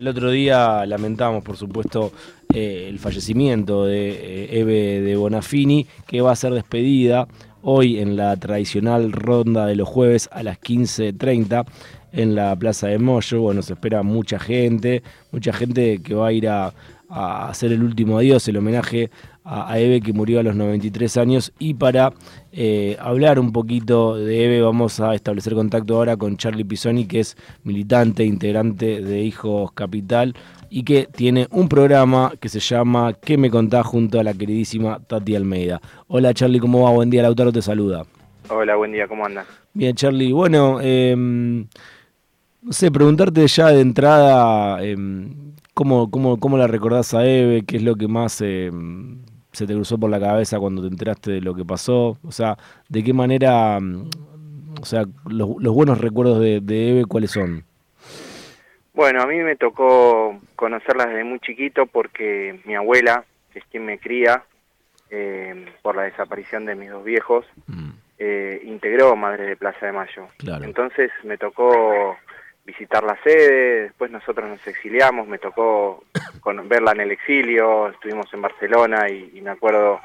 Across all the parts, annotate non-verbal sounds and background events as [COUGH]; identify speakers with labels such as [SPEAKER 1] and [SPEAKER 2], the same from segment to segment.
[SPEAKER 1] El otro día lamentamos, por supuesto, eh, el fallecimiento de eh, Eve de Bonafini, que va a ser despedida hoy en la tradicional ronda de los jueves a las 15.30 en la Plaza de Moyo. Bueno, se espera mucha gente, mucha gente que va a ir a, a hacer el último adiós, el homenaje a, Eve que murió a los 93 años. Y para eh, hablar un poquito de Eve vamos a establecer contacto ahora con Charlie Pisoni, que es militante, integrante de Hijos Capital y que tiene un programa que se llama ¿Qué me contás? junto a la queridísima Tati Almeida. Hola Charlie, ¿cómo va? Buen día, Lautaro te saluda.
[SPEAKER 2] Hola, buen día, ¿cómo andas?
[SPEAKER 1] Bien, Charlie. Bueno, em, no sé, preguntarte ya de entrada, eh, ¿cómo, cómo, cómo la recordás a Eve? ¿Qué es lo que más em, se te cruzó por la cabeza cuando te enteraste de lo que pasó? O sea, ¿de qué manera, mm, o sea, los, buenos recuerdos de, Eve, cuáles son?
[SPEAKER 2] Bueno, a mí me tocó conocerla desde muy chiquito porque mi abuela, que es quien me cría, eh, por la desaparición de mis dos viejos, mm. eh, integró Madre de Plaza de Mayo. Entonces me tocó visitar la sede, después nosotros nos exiliamos, me tocó con, verla en el exilio, estuvimos en Barcelona y, me acuerdo,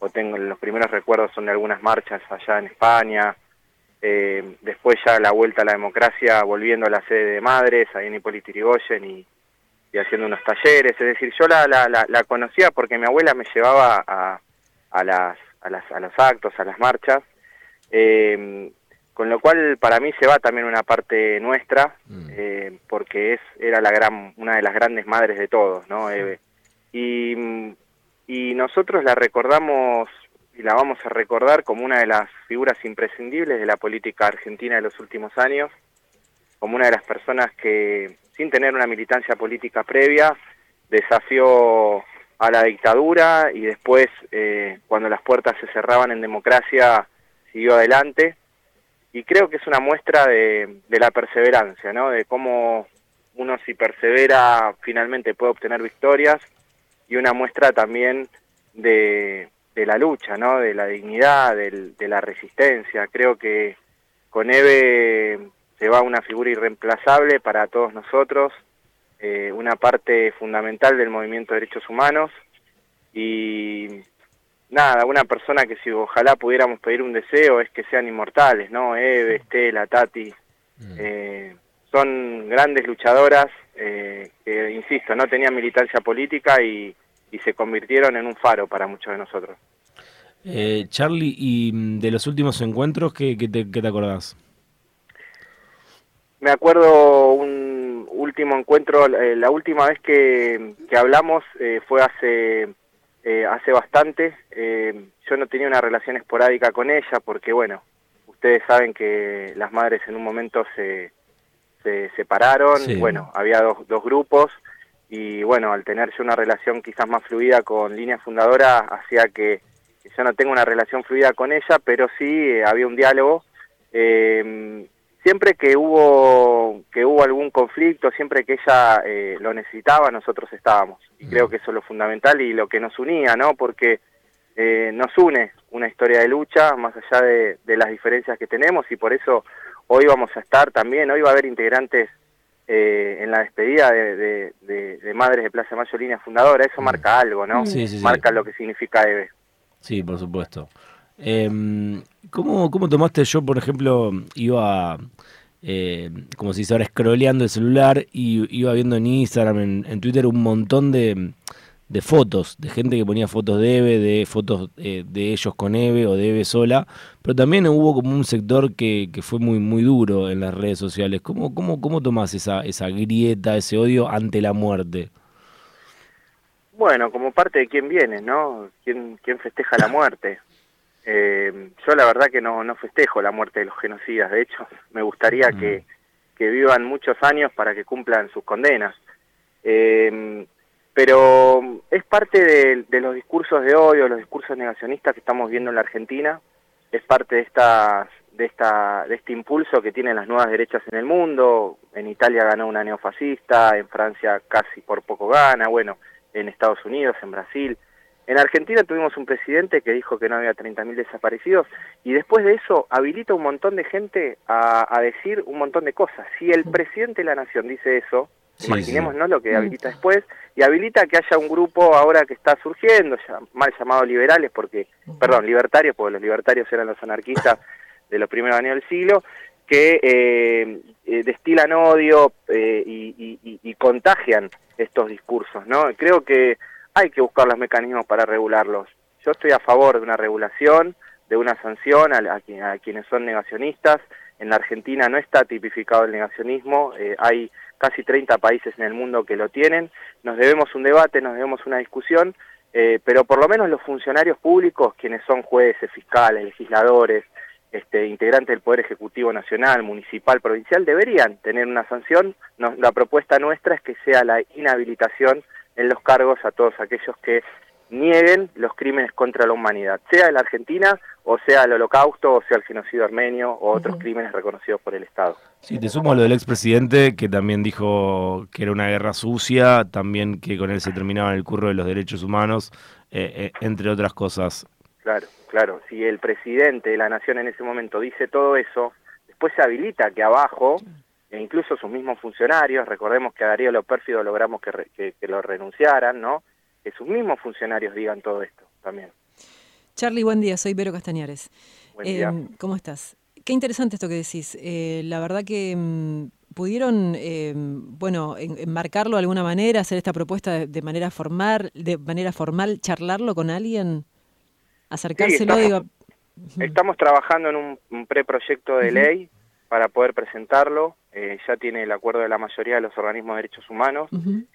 [SPEAKER 2] o tengo los primeros recuerdos son de algunas marchas allá en España, eh, después ya la vuelta a la democracia, volviendo a la sede de Madres, ahí en Hipólito Yrigoyen y, y haciendo unos talleres, es decir, yo la, la, la, conocía porque mi abuela me llevaba a, a, las, a, las, a los actos, a las marchas, eh, con lo cual para mí se va también una parte nuestra, mm. eh, porque es era la gran, una de las grandes madres de todos, ¿no? y, y nosotros la recordamos y la vamos a recordar como una de las figuras imprescindibles de la política argentina de los últimos años, como una de las personas que, sin tener una militancia política previa, desafió a la dictadura y después, eh, cuando las puertas se cerraban en democracia, siguió adelante y creo que es una muestra de, la perseverancia, ¿no? De cómo uno si persevera finalmente puede obtener victorias y una muestra también de, la lucha, ¿no? De la dignidad, de la resistencia. Creo que con Eve se va una figura irreemplazable para todos nosotros, eh, una parte fundamental del movimiento de derechos humanos y nada, una persona que si ojalá pudiéramos pedir un deseo es que sean inmortales, ¿no? Eve, Estela, Tati, mm. eh, son grandes luchadoras eh, que, insisto, no tenían militancia política y, se convirtieron en un faro para muchos de nosotros.
[SPEAKER 1] Eh, Charlie, y mm, de los últimos encuentros, ¿qué, te, qué te acordás?
[SPEAKER 2] Me acuerdo un último encuentro, la última vez que, que hablamos fue hace eh, hace bastante. Eh, yo no tenía una relación esporádica con ella porque, bueno, ustedes saben que las madres en un momento se, se separaron, bueno, había dos, dos grupos y, bueno, al tener yo una relación quizás más fluida con línea fundadora, hacía que, yo no tenga una relación fluida con ella, pero sí eh, había un diálogo. Eh, siempre que hubo que hubo algún conflicto, siempre que ella eh, lo necesitaba, nosotros estábamos. Y creo que eso es lo fundamental y lo que nos unía, ¿no? Porque eh, nos une una historia de lucha, más allá de, las diferencias que tenemos, y por eso hoy vamos a estar también, hoy va a haber integrantes eh, en la despedida de, Madres de Plaza Mayo Línea Fundadora, eso marca algo, ¿no? marca lo que significa EVE.
[SPEAKER 1] Sí, por supuesto. Eh, ¿cómo, ¿Cómo tomaste yo, por ejemplo, iba, eh, como si se ahora scrolleando el celular y iba viendo en Instagram, en, Twitter, un montón de, de, fotos, de gente que ponía fotos de Eve, de fotos eh, de ellos con Eve o de Eve sola, pero también hubo como un sector que, que fue muy, muy duro en las redes sociales. ¿Cómo, cómo, cómo tomás esa, esa grieta, ese odio ante la muerte?
[SPEAKER 2] Bueno, como parte de quién viene, ¿no? ¿Quién, quién festeja la muerte? Eh, yo la verdad que no, no festejo la muerte de los genocidas, de hecho me gustaría que, mm. que, vivan muchos años para que cumplan sus condenas. Eh, pero es parte de, de, los discursos de odio, los discursos negacionistas que estamos viendo en la Argentina, es parte de esta de esta de este impulso que tienen las nuevas derechas en el mundo. En Italia ganó una neofascista, en Francia casi por poco gana, bueno, en Estados Unidos, en Brasil. En Argentina tuvimos un presidente que dijo que no había 30.000 desaparecidos y después de eso habilita un montón de gente a, decir un montón de cosas. Si el presidente de la nación dice eso, Imaginémonos lo que habilita después y habilita que haya un grupo ahora que está surgiendo, mal llamado liberales, porque, perdón, libertarios, porque los libertarios eran los anarquistas de los primeros años del siglo, que eh, eh, destilan odio eh, y, contagian estos discursos, ¿no? Creo que hay que buscar los mecanismos para regularlos. Yo estoy a favor de una regulación, de una sanción a, quienes son negacionistas. En la Argentina no está tipificado el negacionismo, hay casi 30 países en el mundo que lo tienen. Nos debemos un debate, nos debemos una discusión, pero por lo menos los funcionarios públicos, quienes son jueces, fiscales, legisladores, este, integrantes del Poder Ejecutivo Nacional, Municipal, Provincial, deberían tener una sanción. la propuesta nuestra es que sea la inhabilitación en los cargos a todos aquellos que nieguen los crímenes contra la humanidad, sea en la Argentina o sea el holocausto o sea el genocidio armenio o otros crímenes reconocidos por el Estado.
[SPEAKER 1] Sí, te sumo a lo del expresidente que también dijo que era una guerra sucia, también que con él se terminaba el curro de los derechos humanos, eh, eh, entre otras cosas.
[SPEAKER 2] Claro, claro. Si el presidente de la nación en ese momento dice todo eso, después se habilita que abajo, e incluso sus mismos funcionarios, recordemos que a Darío Lo Pérfido logramos que, que, lo renunciaran, ¿no? Que sus mismos funcionarios digan todo esto también.
[SPEAKER 3] Charlie, buen día, soy Vero Castañares. Buen día. Em, ¿Cómo estás? Qué interesante esto que decís. Eh, la verdad que mm, pudieron, em, bueno, enmarcarlo de alguna manera, hacer esta propuesta de, manera formal, de manera formal, charlarlo con alguien acercárselo,
[SPEAKER 2] estamos, trabajando en un, preproyecto de ley para poder presentarlo. Eh, ya tiene el acuerdo de la mayoría de los organismos de derechos humanos.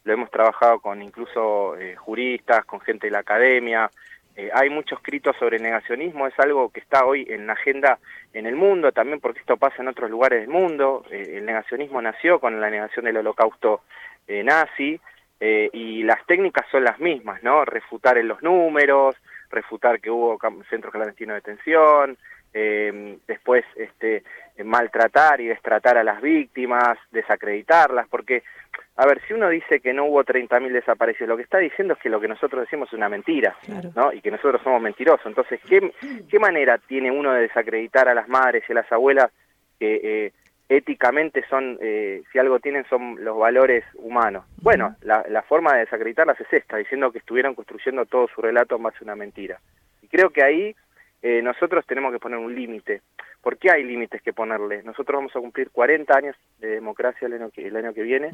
[SPEAKER 2] Lo hemos trabajado con incluso eh, juristas, con gente de la academia. Eh, hay muchos escritos sobre negacionismo. Es algo que está hoy en la agenda en el mundo, también porque esto pasa en otros lugares del mundo. el negacionismo nació con la negación del holocausto nazi. y las técnicas son las mismas, ¿no? Refutar en los números, refutar que hubo centros clandestinos de detención, eh, después este, maltratar y destratar a las víctimas, desacreditarlas, porque, a ver, si uno dice que no hubo 30.000 desaparecidos, lo que está diciendo es que lo que nosotros decimos es una mentira, ¿no? Y que nosotros somos mentirosos. Entonces, ¿qué, ¿qué manera tiene uno de desacreditar a las madres y a las abuelas que... Eh, éticamente son, eh, si algo tienen, son los valores humanos. Bueno, la, la, forma de desacreditarlas es esta, diciendo que estuvieron construyendo todo su relato más una mentira. Y creo que ahí eh, nosotros tenemos que poner un límite. ¿Por qué hay límites que ponerle? Nosotros vamos a cumplir 40 años de democracia el año que, el año que viene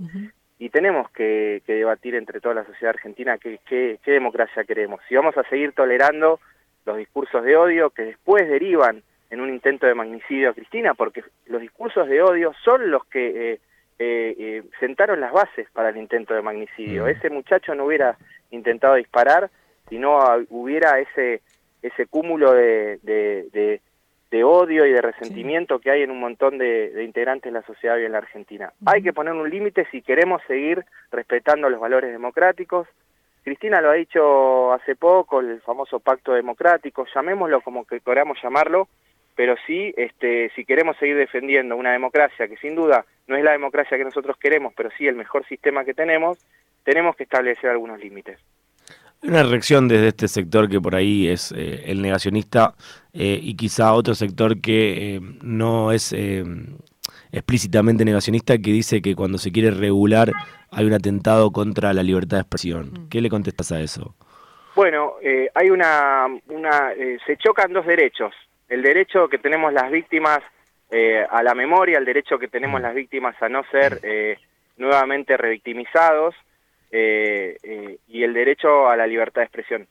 [SPEAKER 2] y tenemos que, que, debatir entre toda la sociedad argentina qué, qué, qué democracia queremos. Si vamos a seguir tolerando los discursos de odio que después derivan en un intento de magnicidio a Cristina, porque los discursos de odio son los que eh, eh, eh, sentaron las bases para el intento de magnicidio. Ese muchacho no hubiera intentado disparar si no hubiera ese, ese cúmulo de, de, odio y de resentimiento que hay en un montón de, integrantes de la sociedad hoy en la Argentina. Hay que poner un límite si queremos seguir respetando los valores democráticos. Cristina lo ha dicho hace poco, el famoso pacto democrático, llamémoslo como que queramos llamarlo, pero sí, este, si queremos seguir defendiendo una democracia que sin duda no es la democracia que nosotros queremos, pero sí el mejor sistema que tenemos, tenemos que establecer algunos límites.
[SPEAKER 1] Una reacción desde este sector que por ahí es eh, el negacionista eh, y quizá otro sector que eh, no es explícitamente negacionista, que dice que cuando se quiere regular hay un atentado contra la libertad de expresión. Mm. ¿Qué le contestas a eso?
[SPEAKER 2] Bueno, hay una, una se chocan dos derechos el derecho que tenemos las víctimas eh, a la memoria, el derecho que tenemos mm. las víctimas a no ser eh, nuevamente revictimizados y el derecho a la libertad de expresión.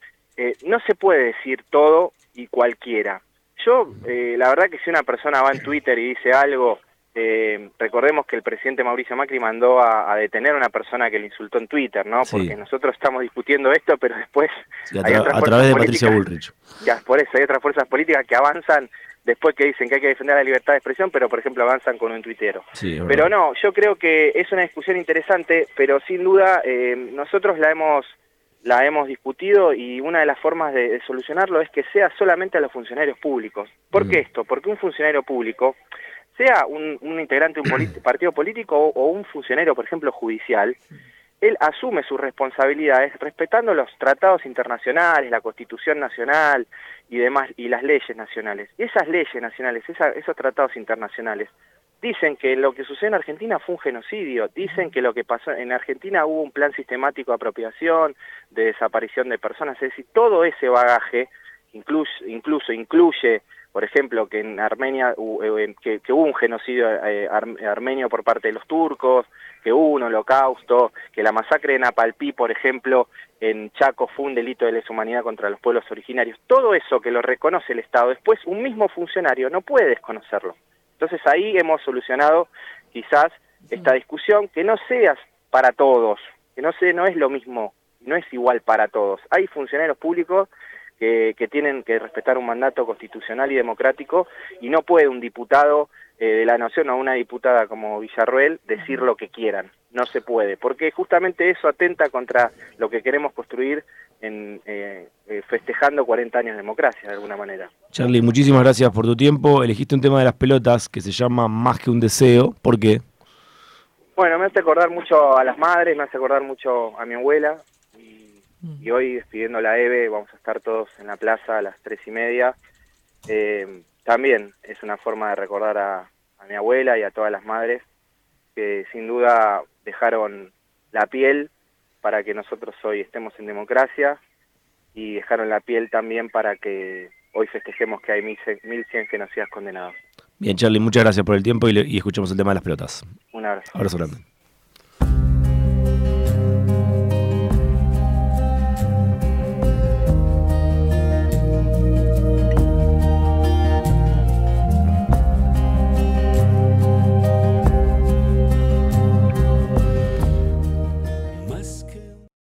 [SPEAKER 2] no se puede decir todo y cualquiera. Yo, la verdad que si una persona va en Twitter y dice algo eh, recordemos que el presidente Mauricio Macri mandó a, detener a una persona que le insultó en Twitter, ¿no? Porque nosotros estamos discutiendo esto, pero después
[SPEAKER 1] hay otras a través de Patricia Bullrich.
[SPEAKER 2] Ya, por eso hay otras fuerzas políticas que avanzan después que dicen que hay que defender la libertad de expresión, pero por ejemplo avanzan con un tuitero. pero no, yo creo que es una discusión interesante, pero sin duda eh, nosotros la hemos la hemos discutido y una de las formas de, solucionarlo es que sea solamente a los funcionarios públicos. ¿Por qué mm. esto? Porque un funcionario público sea un, integrante de un [CLEARS THROAT] partido político o, un funcionario, por ejemplo, judicial, él asume sus responsabilidades respetando los tratados internacionales, la Constitución Nacional y demás, y las leyes nacionales. Y esas leyes nacionales, esos tratados internacionales, dicen que lo que sucedió en Argentina fue un genocidio, dicen que lo que pasó en Argentina hubo un plan sistemático de apropiación, de desaparición de personas, es decir, todo ese bagaje incluso incluye, por ejemplo, que en Armenia eh, que, hubo un genocidio eh, armenio por parte de los turcos, que hubo un holocausto, que la masacre de Napalpí, por ejemplo, en Chaco fue un delito de lesa humanidad contra los pueblos originarios. Todo eso que lo reconoce el Estado, después un mismo funcionario no puede desconocerlo. Entonces ahí hemos solucionado quizás esta discusión que no sea para todos, que no, sé, no es lo mismo, no es igual para todos. Hay funcionarios públicos que, tienen que respetar un mandato constitucional y democrático y no puede un diputado eh, de la nación o una diputada como Villarruel decir lo que quieran. No se puede, porque justamente eso atenta contra lo que queremos construir en, eh, eh, festejando 40 años de democracia de alguna manera.
[SPEAKER 1] Charlie, muchísimas gracias por tu tiempo. Elegiste un tema de las pelotas que se llama Más que un deseo. ¿Por qué?
[SPEAKER 2] Bueno, me hace acordar mucho a las madres, me hace acordar mucho a mi abuela. Y, mm. hoy, despidiendo la EVE, vamos a estar todos en la plaza a las tres y media. Eh, también es una forma de recordar a, a mi abuela y a todas las madres que sin duda dejaron la piel para que nosotros hoy estemos en democracia y dejaron la piel también para que hoy festejemos que hay 1.100 genocidas condenados.
[SPEAKER 1] Bien, Charlie, muchas gracias por el tiempo y, y escuchamos el tema de las pelotas.
[SPEAKER 2] Un abrazo.
[SPEAKER 1] Abrazo grande.